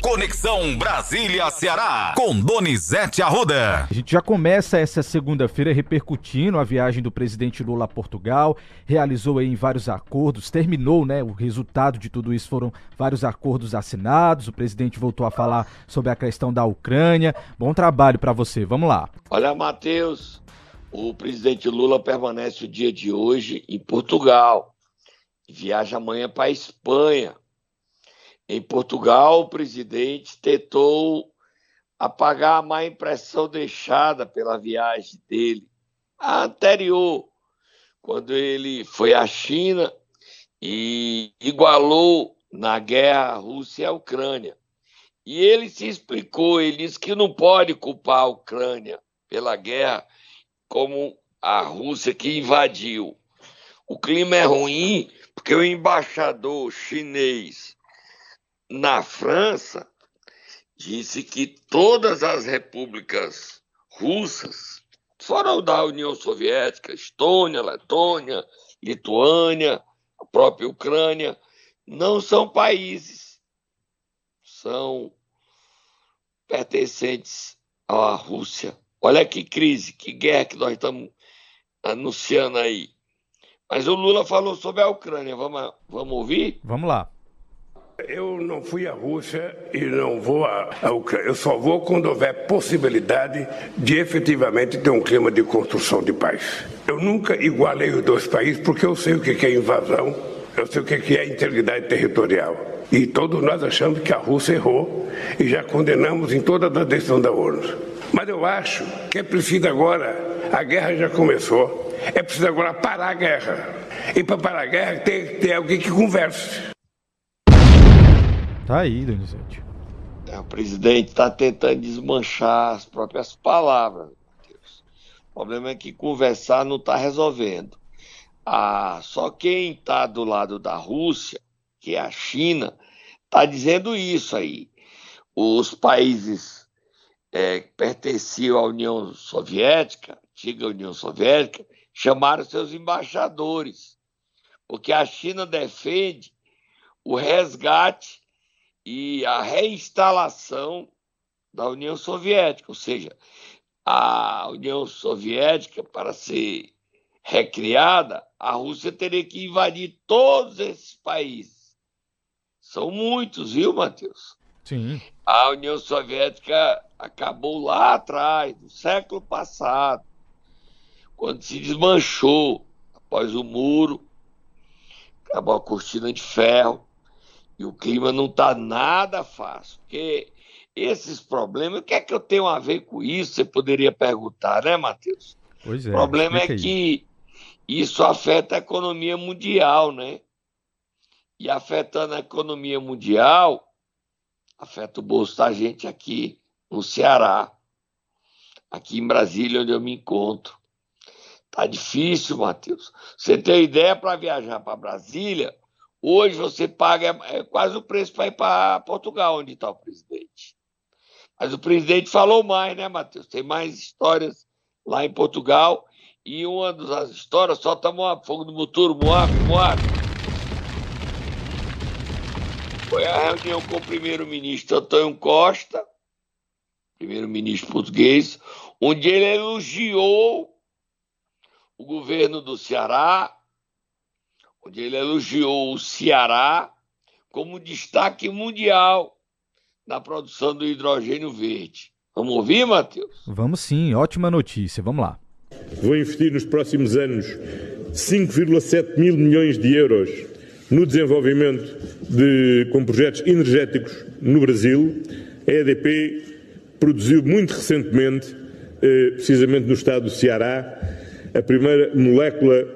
Conexão Brasília-Ceará, com Donizete Arruda. A gente já começa essa segunda-feira repercutindo a viagem do presidente Lula a Portugal, realizou aí vários acordos, terminou, né? O resultado de tudo isso foram vários acordos assinados. O presidente voltou a falar sobre a questão da Ucrânia. Bom trabalho para você. Vamos lá. Olha, Matheus, o presidente Lula permanece o dia de hoje em Portugal. Viaja amanhã para a Espanha em Portugal, o presidente tentou apagar a má impressão deixada pela viagem dele, a anterior, quando ele foi à China e igualou na guerra Rússia-Ucrânia. E ele se explicou, ele disse que não pode culpar a Ucrânia pela guerra como a Rússia que invadiu. O clima é ruim porque o embaixador chinês na França, disse que todas as repúblicas russas, fora da União Soviética, Estônia, Letônia, Lituânia, a própria Ucrânia, não são países, são pertencentes à Rússia. Olha que crise, que guerra que nós estamos anunciando aí. Mas o Lula falou sobre a Ucrânia. Vamos, vamos ouvir? Vamos lá. Eu não fui à Rússia e não vou à, Ucrânia. Eu só vou quando houver possibilidade de efetivamente ter um clima de construção de paz. Eu nunca igualei os dois países porque eu sei o que é invasão, eu sei o que é integridade territorial. E todos nós achamos que a Rússia errou e já condenamos em toda a decisão da ONU. Mas eu acho que é preciso agora, a guerra já começou, é preciso agora parar a guerra. E para parar a guerra tem que ter alguém que converse. Tá aí, Donizete. É, o presidente está tentando desmanchar as próprias palavras. Deus. O problema é que conversar não está resolvendo. Ah, só quem está do lado da Rússia, que é a China, está dizendo isso aí. Os países é, que pertenciam à União Soviética, antiga União Soviética, chamaram seus embaixadores, porque a China defende o resgate e a reinstalação da União Soviética, ou seja, a União Soviética, para ser recriada, a Rússia teria que invadir todos esses países. São muitos, viu, Matheus? Sim. A União Soviética acabou lá atrás, no século passado, quando se desmanchou após o muro, acabou a cortina de ferro e o clima não está nada fácil, porque esses problemas, o que é que eu tenho a ver com isso? Você poderia perguntar, né, Matheus? Pois é. O problema é que isso afeta a economia mundial, né? E afetando a economia mundial, afeta o bolso da gente aqui no Ceará, aqui em Brasília, onde eu me encontro. Tá difícil, Matheus. Você tem ideia para viajar para Brasília? Hoje você paga é, quase o preço para ir para Portugal, onde está o presidente. Mas o presidente falou mais, né, Matheus? Tem mais histórias lá em Portugal. E uma das histórias, só tomou fogo no motor, Moab, Moab. Foi a reunião com o primeiro-ministro Antônio Costa, primeiro-ministro português, onde ele elogiou o governo do Ceará, onde ele elogiou o Ceará como destaque mundial na produção do hidrogênio verde. Vamos ouvir, Matheus? Vamos sim, ótima notícia. Vamos lá. Vou investir nos próximos anos 5,7 mil milhões de euros no desenvolvimento de, com projetos energéticos no Brasil. A EDP produziu muito recentemente, eh, precisamente no estado do Ceará, a primeira molécula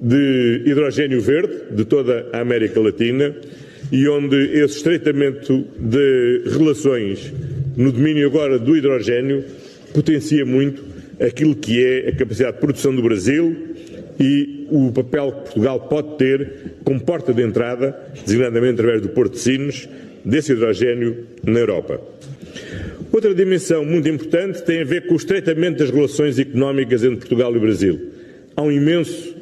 de hidrogênio verde de toda a América Latina e onde esse estreitamento de relações no domínio agora do hidrogênio potencia muito aquilo que é a capacidade de produção do Brasil e o papel que Portugal pode ter como porta de entrada, designadamente através do Porto de Sines, desse hidrogênio na Europa. Outra dimensão muito importante tem a ver com o estreitamento das relações económicas entre Portugal e Brasil. Há um imenso,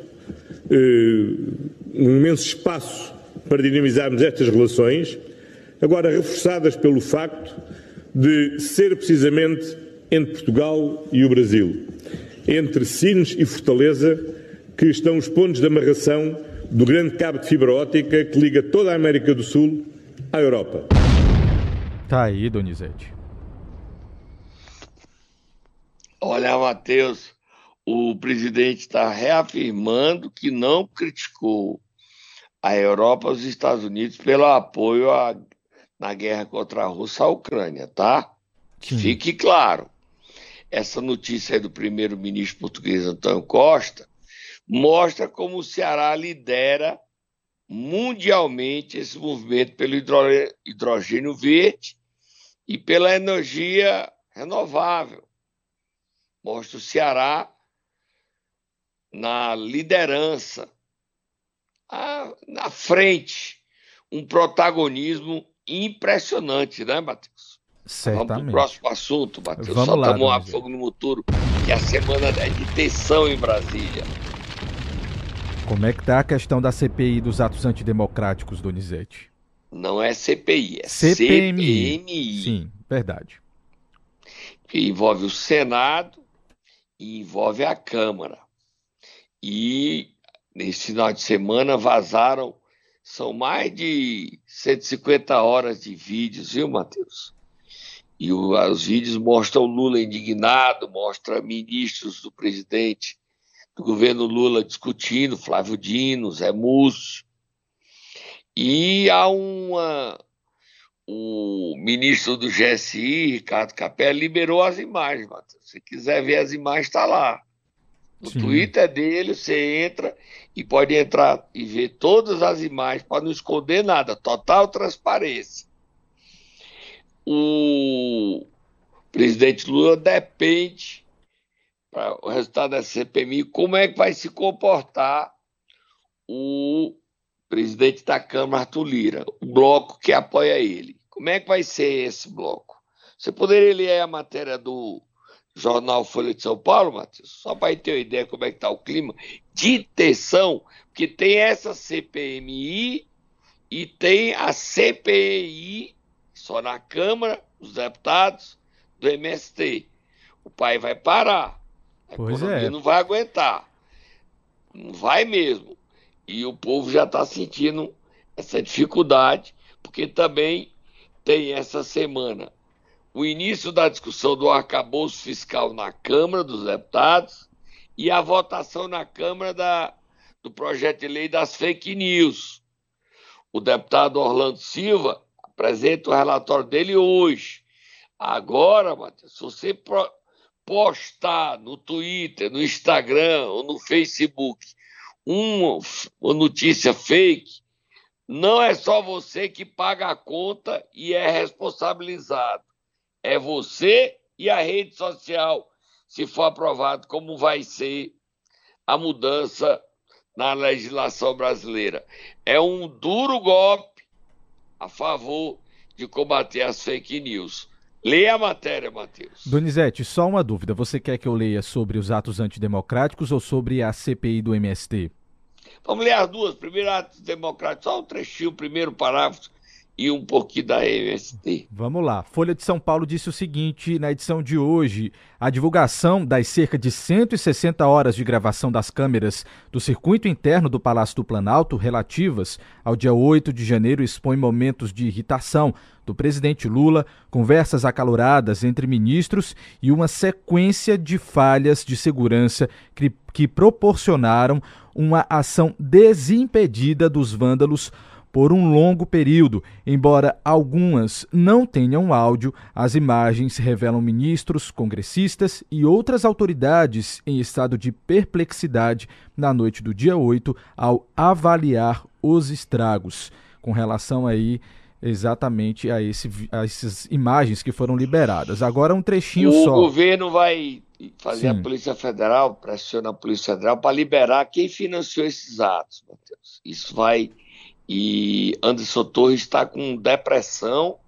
uh, um imenso espaço para dinamizarmos estas relações. agora reforçadas pelo facto de ser precisamente entre Portugal e o Brasil, entre Sines e Fortaleza, que estão os pontos de amarração do grande cabo de fibra óptica que liga toda a América do Sul à Europa. Tá aí, Donizete. Olha, Matheus, o presidente está reafirmando que não criticou a Europa e os Estados Unidos pelo apoio a, na guerra contra a Rússia à Ucrânia, tá? Que fique claro. Essa notícia aí do primeiro-ministro português Antônio Costa mostra como o Ceará lidera mundialmente esse movimento pelo hidrogênio verde e pela energia renovável. Mostra o Ceará na liderança, na frente, um protagonismo impressionante, né, Matheus? Certamente. Vamos para o próximo assunto, Matheus. Vamos Soltamos lá, a fogo no moturo, que a semana é de tensão em Brasília. Como é que está a questão da CPI dos atos antidemocráticos, Donizete? Não é CPI, é CPMI. CPMI. Sim, verdade. Que envolve o Senado e envolve a Câmara. E nesse final de semana vazaram, são mais de 150 horas de vídeos, viu, Matheus? E o, os vídeos mostram Lula indignado, mostra ministros do presidente do governo Lula discutindo, Flávio Dino, Zé Múcio. E há uma. O ministro do GSI, Ricardo Capelli, liberou as imagens, Matheus. Se quiser ver as imagens, está lá. No Sim. Twitter dele, você entra e pode entrar e ver todas as imagens, para não esconder nada, total transparência. O presidente Lula depende, para o resultado da CPMI, como é que vai se comportar o presidente da Câmara, Arthur Lira, o bloco que apoia ele. Como é que vai ser esse bloco? Você poderia ler a matéria do jornal Folha de São Paulo, Matheus? Só para ter uma ideia como é que está o clima de tensão, porque tem essa CPMI e tem a CPI, só na Câmara, os deputados do MST. O pai vai parar. A pois economia é. não vai aguentar. Não vai mesmo. E o povo já está sentindo essa dificuldade, porque também tem essa semana o início da discussão do arcabouço fiscal na Câmara dos Deputados e a votação na Câmara da, do projeto de lei das fake news. O deputado Orlando Silva apresenta o relatório dele hoje. Agora, Matheus, se você postar no Twitter, no Instagram ou no Facebook uma, uma notícia fake, não é só você que paga a conta e é responsabilizado. É você e a rede social, se for aprovado, como vai ser a mudança na legislação brasileira. É um duro golpe a favor de combater as fake news. Leia a matéria, Matheus. Donizete, só uma dúvida. Você quer que eu leia sobre os atos antidemocráticos ou sobre a CPI do MST? Vamos ler as duas. Primeiro, atos democráticos, só um trechinho, o primeiro parágrafo e um pouquinho da MST. Vamos lá. Folha de São Paulo disse o seguinte na edição de hoje: a divulgação das cerca de 160 horas de gravação das câmeras do circuito interno do Palácio do Planalto relativas ao dia 8 de janeiro expõe momentos de irritação do presidente Lula, conversas acaloradas entre ministros e uma sequência de falhas de segurança que, que proporcionaram uma ação desimpedida dos vândalos por um longo período. Embora algumas não tenham áudio, as imagens revelam ministros, congressistas e outras autoridades em estado de perplexidade na noite do dia 8 ao avaliar os estragos. Com relação aí exatamente a, esse, a essas imagens que foram liberadas. Agora um trechinho o só. O governo vai fazer Sim. a Polícia Federal, pressiona a Polícia Federal para liberar quem financiou esses atos, Matheus. Isso vai e Anderson Torres está com depressão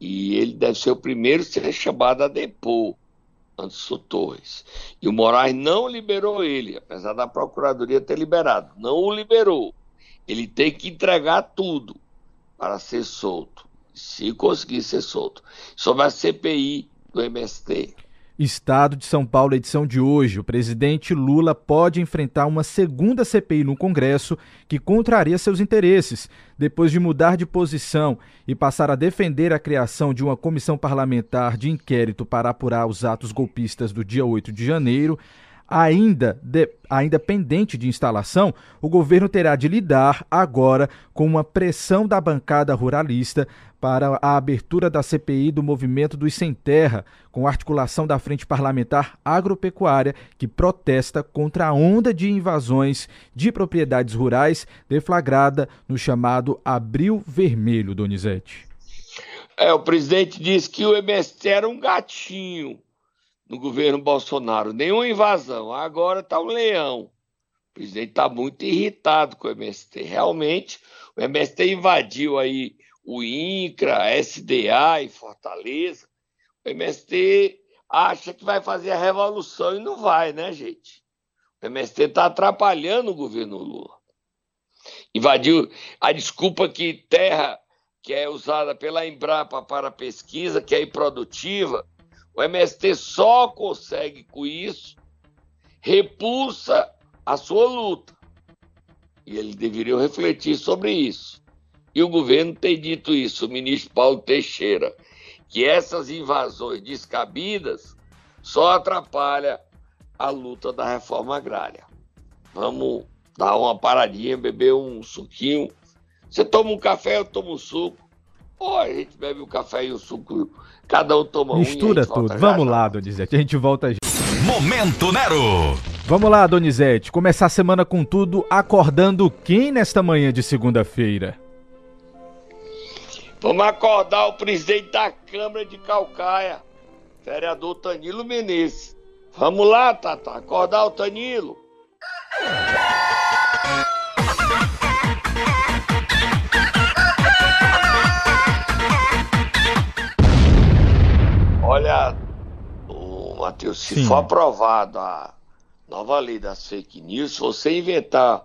e ele deve ser o primeiro a ser chamado a depor. Anderson Torres. E o Moraes não liberou ele, apesar da Procuradoria ter liberado. Não o liberou. Ele tem que entregar tudo para ser solto. se conseguir ser solto. Sobre a CPI do MST. Estado de São Paulo, edição de hoje. O presidente Lula pode enfrentar uma segunda CPI no Congresso que contraria seus interesses. Depois de mudar de posição e passar a defender a criação de uma comissão parlamentar de inquérito para apurar os atos golpistas do dia 8 de janeiro, ainda, de, ainda pendente de instalação, o governo terá de lidar agora com uma pressão da bancada ruralista para a abertura da CPI do movimento dos Sem Terra, com articulação da Frente Parlamentar Agropecuária, que protesta contra a onda de invasões de propriedades rurais deflagrada no chamado Abril Vermelho, Donizete. É, o presidente disse que o MST era um gatinho no governo Bolsonaro, nenhuma invasão. Agora está um leão. O presidente está muito irritado com o MST. Realmente, o MST invadiu aí o INCRA, a SDA em Fortaleza. O MST acha que vai fazer a revolução e não vai, né, gente? O MST está atrapalhando o governo Lula. Invadiu a desculpa que terra que é usada pela Embrapa para pesquisa, que é improdutiva, o MST só consegue com isso repulsa a sua luta. E eles deveriam refletir sobre isso. E o governo tem dito isso, o ministro Paulo Teixeira, que essas invasões descabidas só atrapalha a luta da reforma agrária. Vamos dar uma paradinha, beber um suquinho. Você toma um café, eu tomo um suco. Ou a gente bebe o café e o suco Cada um toma Mistura um tudo. Vamos já, lá, Donizete. A gente volta já. Momento Nero. Vamos lá, Donizete. Começar a semana com tudo, acordando quem nesta manhã de segunda-feira? Vamos acordar o presidente da Câmara de Calcaia, vereador Tanilo Menezes. Vamos lá, Tata, acordar o Tanilo. Se Sim. for aprovado a nova lei das fake news, se você inventar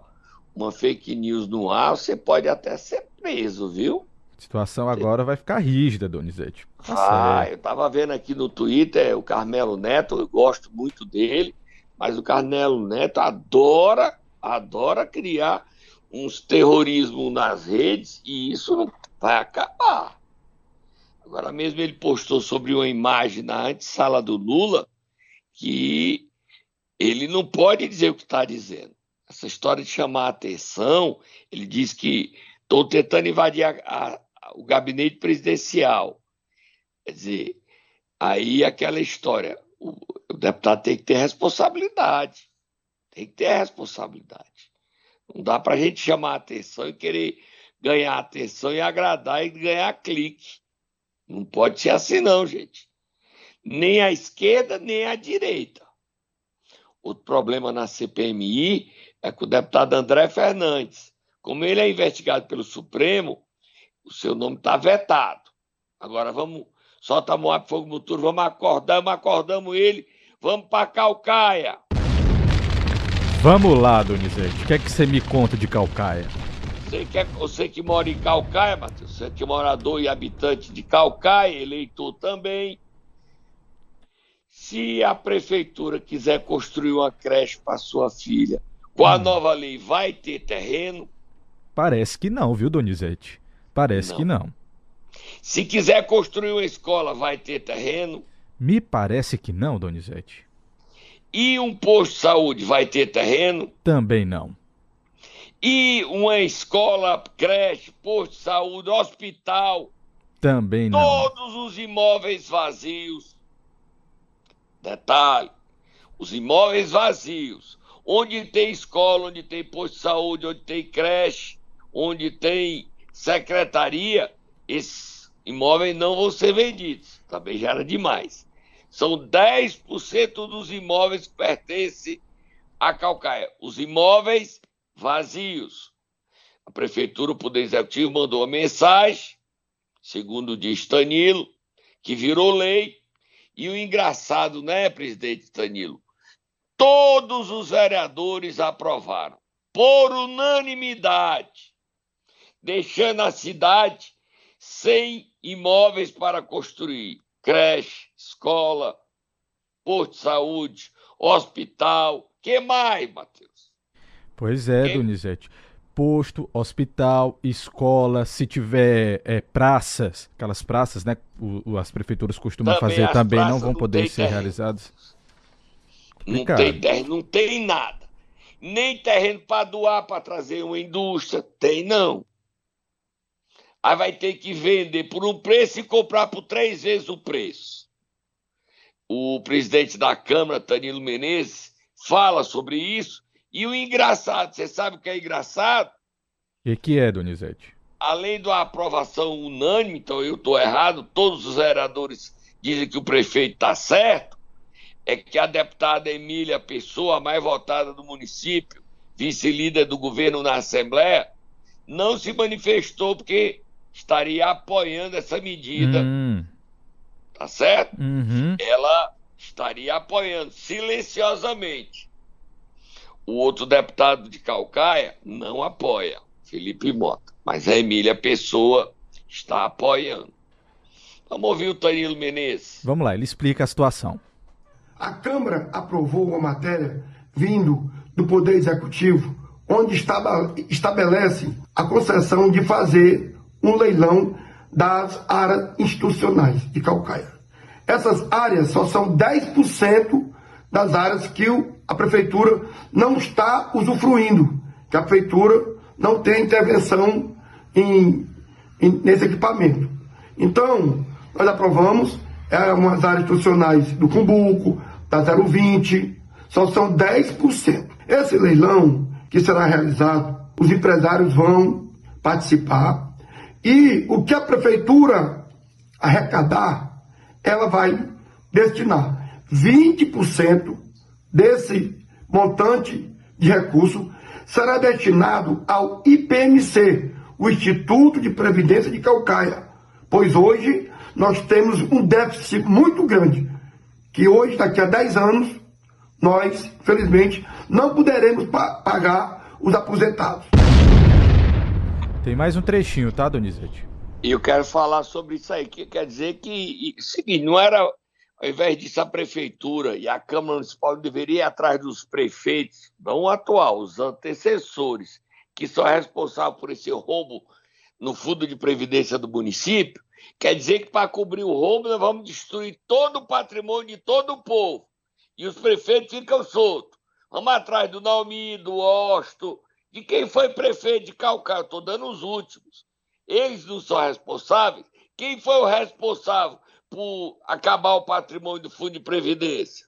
uma fake news no ar, você pode até ser preso, viu? A situação agora vai ficar rígida, Donizete. Tá ah, eu tava vendo aqui no Twitter o Carmelo Neto, eu gosto muito dele, mas o Carmelo Neto adora, adora criar uns terrorismo nas redes e isso não vai acabar. Agora mesmo ele postou sobre uma imagem na antessala do Lula que ele não pode dizer o que está dizendo. Essa história de chamar a atenção, ele diz que estou tentando invadir a, a, o gabinete presidencial. Quer dizer, aí aquela história, o, o deputado tem que ter responsabilidade. Tem que ter responsabilidade. Não dá para a gente chamar a atenção e querer ganhar atenção e agradar e ganhar clique. Não pode ser assim, não, gente. Nem a esquerda, nem a direita. Outro problema na CPMI é que o deputado André Fernandes, como ele é investigado pelo Supremo, o seu nome está vetado. Agora vamos, solta a Moab Fogo Muturo, vamos acordar, vamos acordamos ele, vamos para Calcaia. Vamos lá, Donizete, o que é que você me conta de Calcaia? Você que, é, você que mora em Calcaia, Matheus, você que é morador e habitante de Calcaia, eleitor também. Se a prefeitura quiser construir uma creche para sua filha, com a hum. nova lei, vai ter terreno? Parece que não, viu, Donizete? Parece não. que não. Se quiser construir uma escola, vai ter terreno? Me parece que não, Donizete. E um posto de saúde vai ter terreno? Também não. E uma escola, creche, posto de saúde, hospital. Também não. Todos os imóveis vazios. Detalhe: os imóveis vazios, onde tem escola, onde tem posto de saúde, onde tem creche, onde tem secretaria, esses imóveis não vão ser vendidos. Também já era demais. São 10% dos imóveis que pertencem a Calcaia. Os imóveis vazios. A prefeitura, o Poder Executivo, mandou uma mensagem, segundo diz Tanilo, que virou lei. E o engraçado, né, presidente Tanilo? Todos os vereadores aprovaram, por unanimidade, deixando a cidade sem imóveis para construir creche, escola, posto de saúde, hospital. que mais, Matheus? Pois é, que... Donizete. Posto, hospital, escola, se tiver é, praças, aquelas praças, né? O, as prefeituras costumam também fazer também, não vão não poder ser terreno. realizadas. Não tem terreno, não tem nada. Nem terreno para doar, para trazer uma indústria. Tem, não. Aí vai ter que vender por um preço e comprar por três vezes o preço. O presidente da Câmara, Danilo Menezes, fala sobre isso. E o engraçado, você sabe o que é engraçado? E que é, Donizete? Além da aprovação unânime, então eu estou errado, todos os vereadores dizem que o prefeito está certo, é que a deputada Emília Pessoa, a mais votada do município, vice-líder do governo na Assembleia, não se manifestou porque estaria apoiando essa medida. Hum. Tá certo? Uhum. Ela estaria apoiando silenciosamente. O outro deputado de Calcaia não apoia, Felipe Mota. Mas a Emília Pessoa está apoiando. Vamos ouvir o Danilo Menezes. Vamos lá, ele explica a situação. A Câmara aprovou uma matéria vindo do Poder Executivo, onde estabelece a concessão de fazer um leilão das áreas institucionais de Calcaia. Essas áreas só são 10% das áreas que a prefeitura não está usufruindo, que a prefeitura não tem intervenção em, em, nesse equipamento. Então, nós aprovamos é, umas áreas institucionais do Cumbuco, da 020, só são 10%. Esse leilão que será realizado, os empresários vão participar e o que a prefeitura arrecadar, ela vai destinar 20% desse montante de recurso será destinado ao IPMC, o Instituto de Previdência de Calcaia, pois hoje nós temos um déficit muito grande, que hoje, daqui a 10 anos, nós, felizmente, não poderemos pa pagar os aposentados. Tem mais um trechinho, tá, Donizete? E eu quero falar sobre isso aí, que quer dizer que, seguinte, não era, ao invés disso, a prefeitura e a Câmara Municipal deveria ir atrás dos prefeitos, não o atual, os antecessores, que são responsáveis por esse roubo no fundo de previdência do município, quer dizer que para cobrir o roubo nós vamos destruir todo o patrimônio de todo o povo. E os prefeitos ficam soltos. Vamos atrás do Naomi, do Osto, de quem foi prefeito de Calcaia, estou dando os últimos. Eles não são responsáveis. Quem foi o responsável por acabar o patrimônio do Fundo de Previdência?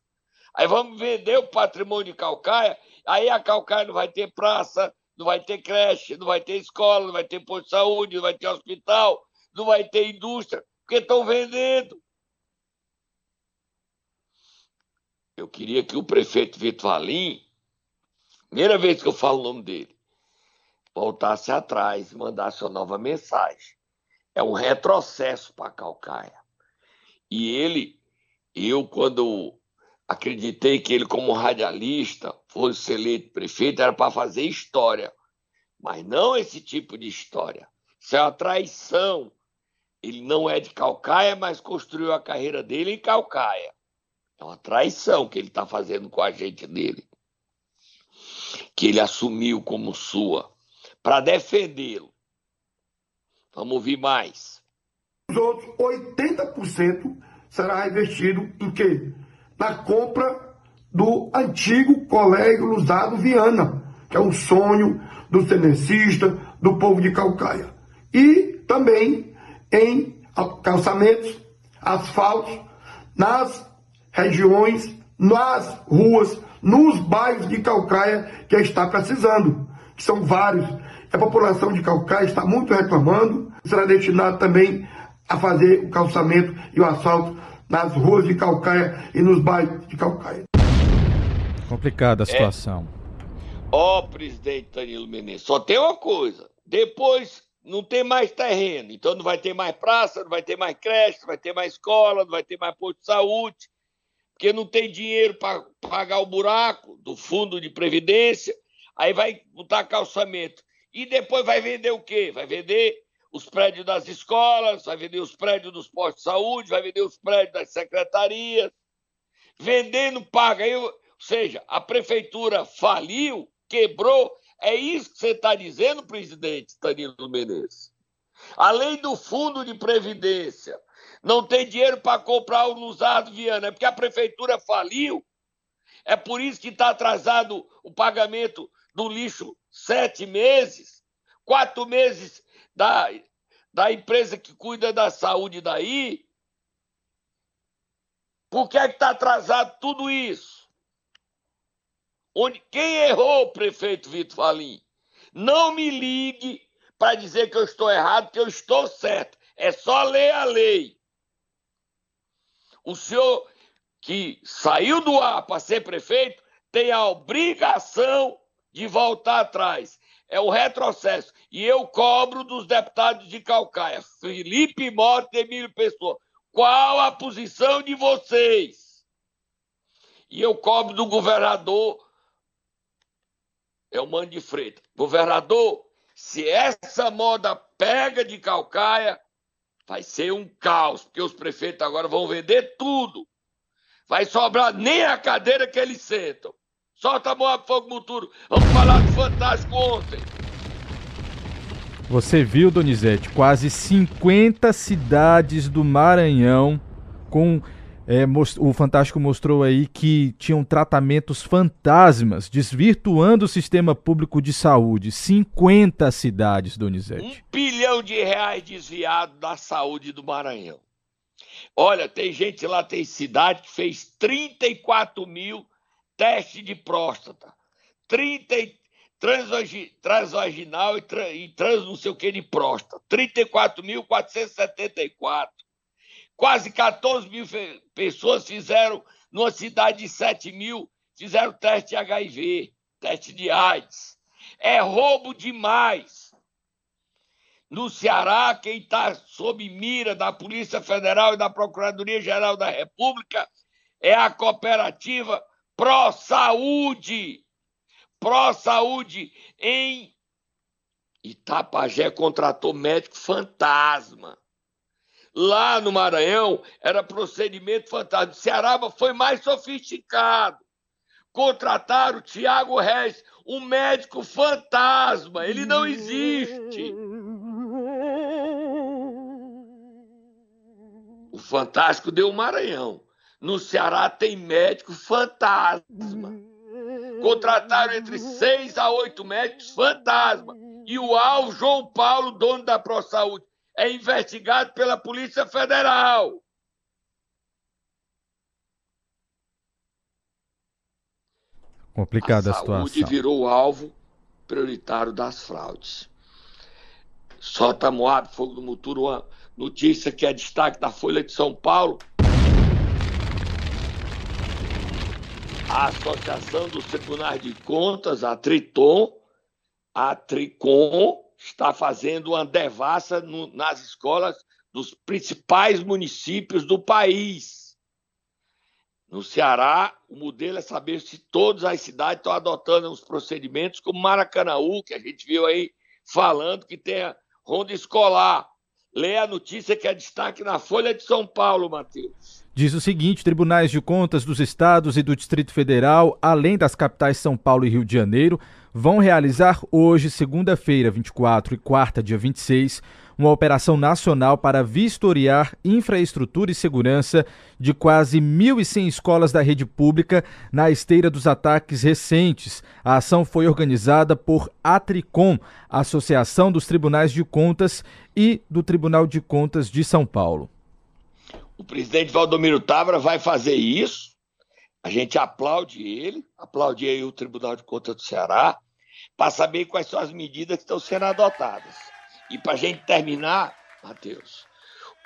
Aí vamos vender o patrimônio de Calcaia, aí a Calcaia não vai ter praça, não vai ter creche, não vai ter escola, não vai ter posto de saúde, não vai ter hospital, não vai ter indústria, porque estão vendendo. Eu queria que o prefeito Vitor Valim, primeira vez que eu falo o nome dele, voltasse atrás e mandasse uma nova mensagem. É um retrocesso para Calcaia. E ele, eu, quando acreditei que ele, como radialista, fosse eleito prefeito, era para fazer história. Mas não esse tipo de história. Isso é uma traição. Ele não é de Calcaia, mas construiu a carreira dele em Calcaia. É uma traição que ele está fazendo com a gente dele. Que ele assumiu como sua para defendê-lo. Vamos ouvir mais. Os outros 80% será investido em quê? Na compra do antigo Colégio Lusado Viana, que é um sonho do tenecista, do povo de Calcaia. E também em calçamentos, asfaltos, nas regiões, nas ruas, nos bairros de Calcaia que está precisando, que são vários. A população de Calcaia está muito reclamando. Será destinado também a fazer o calçamento e o asfalto nas ruas de Calcaia e nos bairros de Calcaia. Complicada a situação. Ó, é. oh, presidente Danilo Menezes, só tem uma coisa. Depois não tem mais terreno, então não vai ter mais praça, não vai ter mais creche, não vai ter mais escola, não vai ter mais posto de saúde, porque não tem dinheiro para pagar o buraco do fundo de previdência, aí vai botar calçamento. E depois vai vender o quê? Vai vender os prédios das escolas, vai vender os prédios dos postos de saúde, vai vender os prédios das secretarias. Vendendo, paga. ou seja, a prefeitura faliu, quebrou. É isso que você está dizendo, presidente Danilo Menezes. Além do fundo de previdência, não tem dinheiro para comprar o Luzado Viana, é porque a prefeitura faliu. É por isso que está atrasado o pagamento do lixo sete meses, quatro meses da, da empresa que cuida da saúde daí. Por que é está atrasado tudo isso? Onde, quem errou, prefeito Vitor Falim? Não me ligue para dizer que eu estou errado, que eu estou certo. É só ler a lei. O senhor que saiu do ar para ser prefeito tem a obrigação de voltar atrás. É o retrocesso. E eu cobro dos deputados de Calcaia, Felipe Mota e Emílio Pessoa, qual a posição de vocês? E eu cobro do governador é o Mano de Freitas. Governador, se essa moda pega de Calcaia, vai ser um caos, porque os prefeitos agora vão vender tudo. Vai sobrar nem a cadeira que eles sentam. Solta a mão fogo muturo. Vamos falar do Fantástico ontem. Você viu, Donizete, quase 50 cidades do Maranhão com é, o Fantástico mostrou aí que tinham tratamentos fantasmas, desvirtuando o sistema público de saúde. 50 cidades, Donizete. Um bilhão de reais desviado da saúde do Maranhão. Olha, tem gente lá, tem cidade que fez 34 mil testes de próstata. 30 transvaginal e, trans, e trans não sei o que de próstata. 34.474. Quase 14 mil pessoas fizeram, numa cidade de 7 mil, fizeram teste de HIV, teste de AIDS. É roubo demais. No Ceará, quem está sob mira da Polícia Federal e da Procuradoria-Geral da República é a cooperativa Pro Saúde. Pro Saúde em Itapajé contratou médico fantasma. Lá no Maranhão era procedimento fantasma. Ceará foi mais sofisticado. Contrataram o Tiago Reis, um médico fantasma. Ele não existe. O Fantástico deu o Maranhão. No Ceará tem médico fantasma. Contrataram entre seis a oito médicos fantasma. E o alvo, João Paulo, dono da ProSaúde, é investigado pela Polícia Federal. Complicada a, a situação. A saúde virou alvo prioritário das fraudes. Solta Moab, Fogo do Muturo, uma notícia que é destaque da Folha de São Paulo. A Associação dos Tribunais de Contas, a Triton, a Tricom, está fazendo uma devassa no, nas escolas dos principais municípios do país. No Ceará, o modelo é saber se todas as cidades estão adotando os procedimentos, como Maracanaú, que a gente viu aí falando que tem a ronda escolar. Leia a notícia que é destaque na Folha de São Paulo, Matheus. Diz o seguinte: tribunais de contas dos estados e do Distrito Federal, além das capitais São Paulo e Rio de Janeiro, vão realizar hoje, segunda-feira, 24 e quarta, dia 26, uma operação nacional para vistoriar infraestrutura e segurança de quase 1.100 escolas da rede pública na esteira dos ataques recentes. A ação foi organizada por Atricom, Associação dos Tribunais de Contas e do Tribunal de Contas de São Paulo. O presidente Valdomiro Távora vai fazer isso. A gente aplaude ele, aplaude aí o Tribunal de Contas do Ceará, para saber quais são as medidas que estão sendo adotadas. E para a gente terminar, Matheus,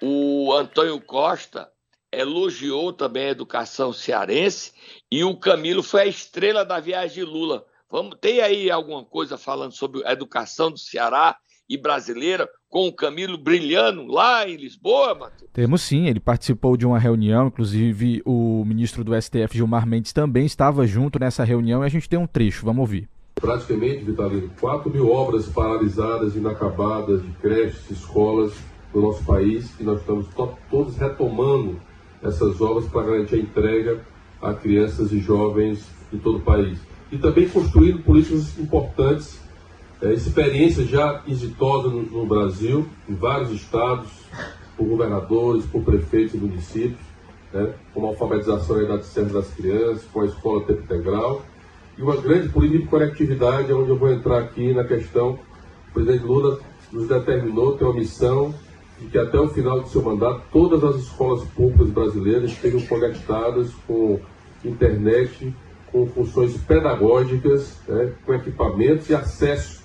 o Antônio Costa elogiou também a educação cearense e o Camilo foi a estrela da viagem de Lula. Vamos, tem aí alguma coisa falando sobre a educação do Ceará e brasileira com o Camilo brilhando lá em Lisboa, Matheus? Temos sim, ele participou de uma reunião, inclusive o ministro do STF, Gilmar Mendes, também estava junto nessa reunião e a gente tem um trecho, vamos ouvir. praticamente, Vitalino, 4 mil obras paralisadas, inacabadas, de creches, escolas no nosso país, e nós estamos to todos retomando essas obras para garantir a entrega a crianças e jovens de todo o país. E também construindo políticas importantes, é, experiências já exitosas no, no Brasil, em vários estados, por governadores, por prefeitos e municípios, né, como a alfabetização e a idade certa das crianças, com a escola tempo integral, e uma grande política de conectividade, onde eu vou entrar aqui na questão, o presidente Lula nos determinou ter uma missão de que até o final do seu mandato todas as escolas públicas brasileiras estejam conectadas com internet, com funções pedagógicas, né, com equipamentos e acesso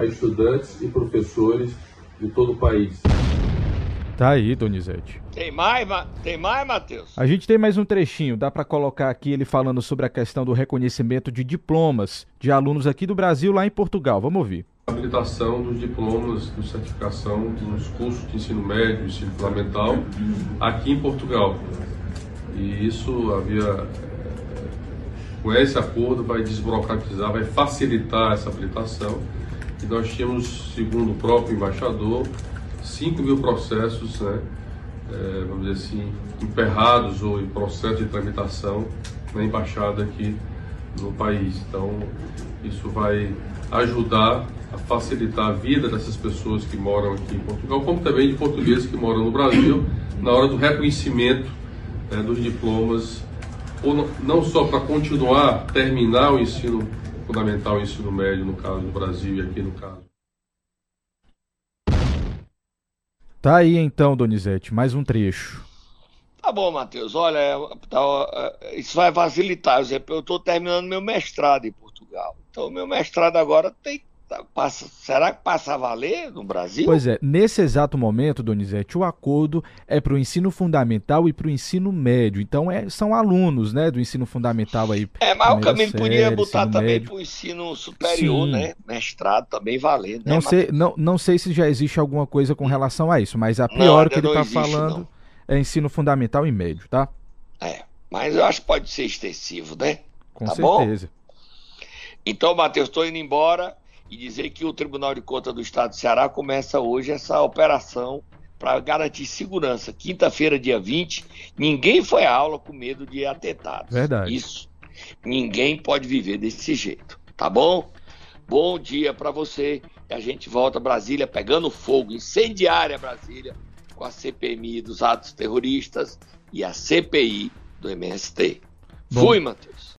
a estudantes e professores de todo o país. Tá aí, Donizete. Tem mais, tem mais, Matheus? A gente tem mais um trechinho, dá para colocar aqui ele falando sobre a questão do reconhecimento de diplomas de alunos aqui do Brasil lá em Portugal. Vamos ouvir. Habilitação dos diplomas de certificação nos cursos de ensino médio, ensino fundamental, aqui em Portugal. E isso havia eh, com esse acordo vai desburocratizar, vai facilitar essa habilitação. E nós tínhamos, segundo o próprio embaixador, 5 mil processos, né, é, vamos dizer assim, emperrados ou em processo de tramitação na embaixada aqui no país. Então, isso vai ajudar a facilitar a vida dessas pessoas que moram aqui em Portugal, como também de portugueses que moram no Brasil, na hora do reconhecimento né, dos diplomas, ou não só para continuar, terminar o ensino fundamental e ensino médio, no caso do Brasil e aqui no caso Tá aí então, Donizete, mais um trecho. Tá bom, Matheus. Olha, tá, isso vai facilitar. Eu estou terminando meu mestrado em Portugal. Então, meu mestrado agora tem passa, será que passa a valer no Brasil? Pois é, nesse exato momento, Donizete, o acordo é para o ensino fundamental e para o ensino médio. Então é, são alunos né, do ensino fundamental aí. É, mas o caminho podia botar também para o ensino superior, Sim. né? Mestrado também valer, né? Não sei, não, não sei se já existe alguma coisa com relação a isso, mas a pior que ele está falando não. é ensino fundamental e médio, tá? É, mas eu acho que pode ser extensivo, né? Com tá certeza. Bom? Então, Matheus, estou indo embora e dizer que o Tribunal de Contas do Estado do Ceará começa hoje essa operação para garantir segurança. Quinta-feira, dia 20, ninguém foi à aula com medo de atentados. Verdade. Isso. Ninguém pode viver desse jeito, tá bom? Bom dia para você. E a gente volta a Brasília pegando fogo, incendiária Brasília, com a CPMI dos atos terroristas e a CPI do MST. Bom. Fui, Matheus.